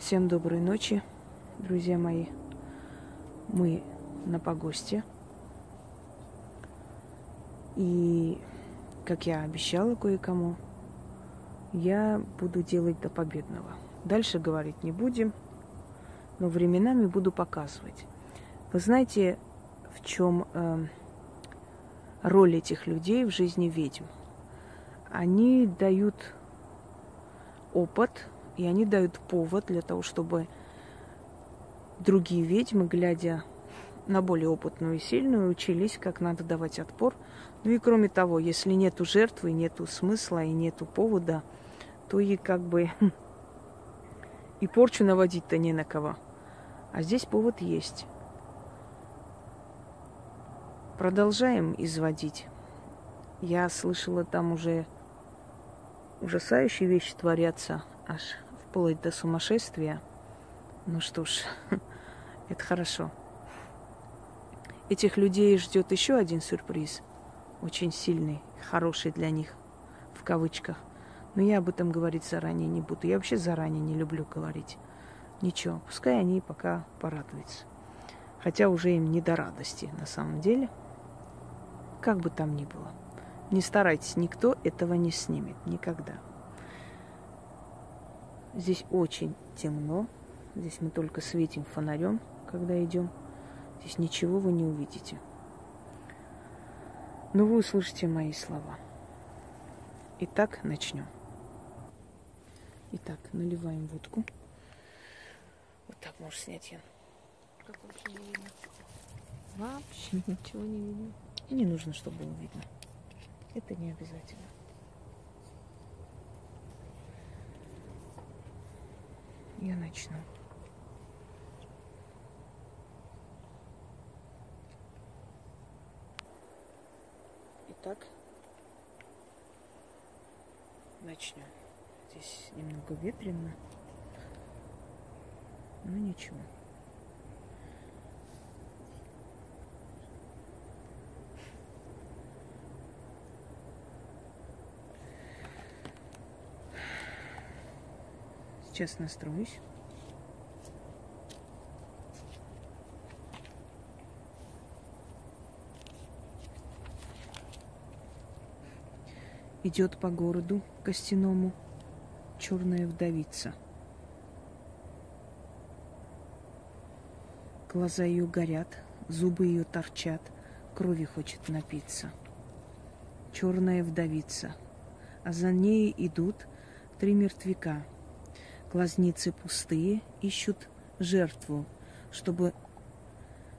Всем доброй ночи, друзья мои. Мы на погосте. И, как я обещала кое-кому, я буду делать до победного. Дальше говорить не будем, но временами буду показывать. Вы знаете, в чем э, роль этих людей в жизни ведьм? Они дают опыт, и они дают повод для того, чтобы другие ведьмы, глядя на более опытную и сильную, учились, как надо давать отпор. Ну и кроме того, если нету жертвы, нету смысла и нету повода, то и как бы и порчу наводить-то не на кого. А здесь повод есть. Продолжаем изводить. Я слышала, там уже ужасающие вещи творятся, аж вплоть до сумасшествия. Ну что ж, это хорошо. Этих людей ждет еще один сюрприз, очень сильный, хороший для них, в кавычках. Но я об этом говорить заранее не буду. Я вообще заранее не люблю говорить. Ничего, пускай они пока порадуются. Хотя уже им не до радости на самом деле. Как бы там ни было. Не старайтесь, никто этого не снимет никогда. Здесь очень темно. Здесь мы только светим фонарем, когда идем. Здесь ничего вы не увидите. Но вы услышите мои слова. Итак, начнем. Итак, наливаем водку. Вот так можешь снять, Ян. Как вообще не видно? Вообще ничего не видно. И не нужно, чтобы было видно. Это не обязательно. Я начну. Итак, начнем. Здесь немного ветрено, но ничего. Сейчас настроюсь. Идет по городу костяному черная вдовица. Глаза ее горят, зубы ее торчат, крови хочет напиться. Черная вдовица, а за ней идут три мертвяка – Глазницы пустые, ищут жертву, чтобы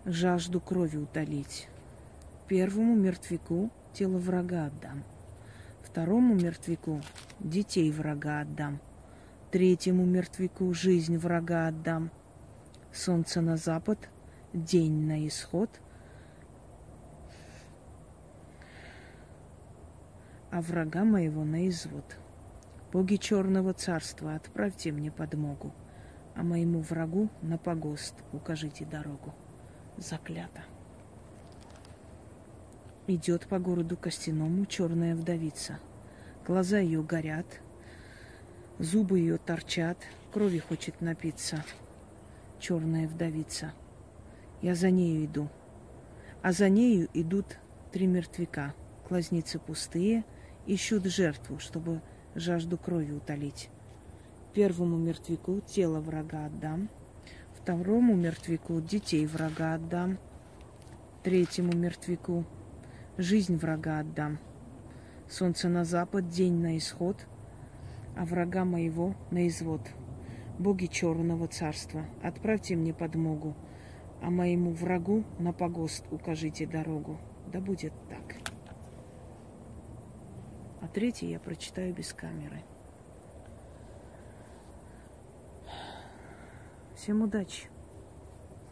жажду крови утолить. Первому мертвяку тело врага отдам. Второму мертвяку детей врага отдам. Третьему мертвяку жизнь врага отдам. Солнце на запад, день на исход. А врага моего на извод. Боги черного царства, отправьте мне подмогу, а моему врагу на погост укажите дорогу. Заклято. Идет по городу костяному черная вдовица. Глаза ее горят, зубы ее торчат, крови хочет напиться. Черная вдовица. Я за нею иду. А за нею идут три мертвяка. Глазницы пустые, ищут жертву, чтобы жажду крови утолить. Первому мертвяку тело врага отдам, второму мертвяку детей врага отдам, третьему мертвяку жизнь врага отдам. Солнце на запад, день на исход, а врага моего на извод. Боги черного царства, отправьте мне подмогу, а моему врагу на погост укажите дорогу. Да будет так третий я прочитаю без камеры. Всем удачи!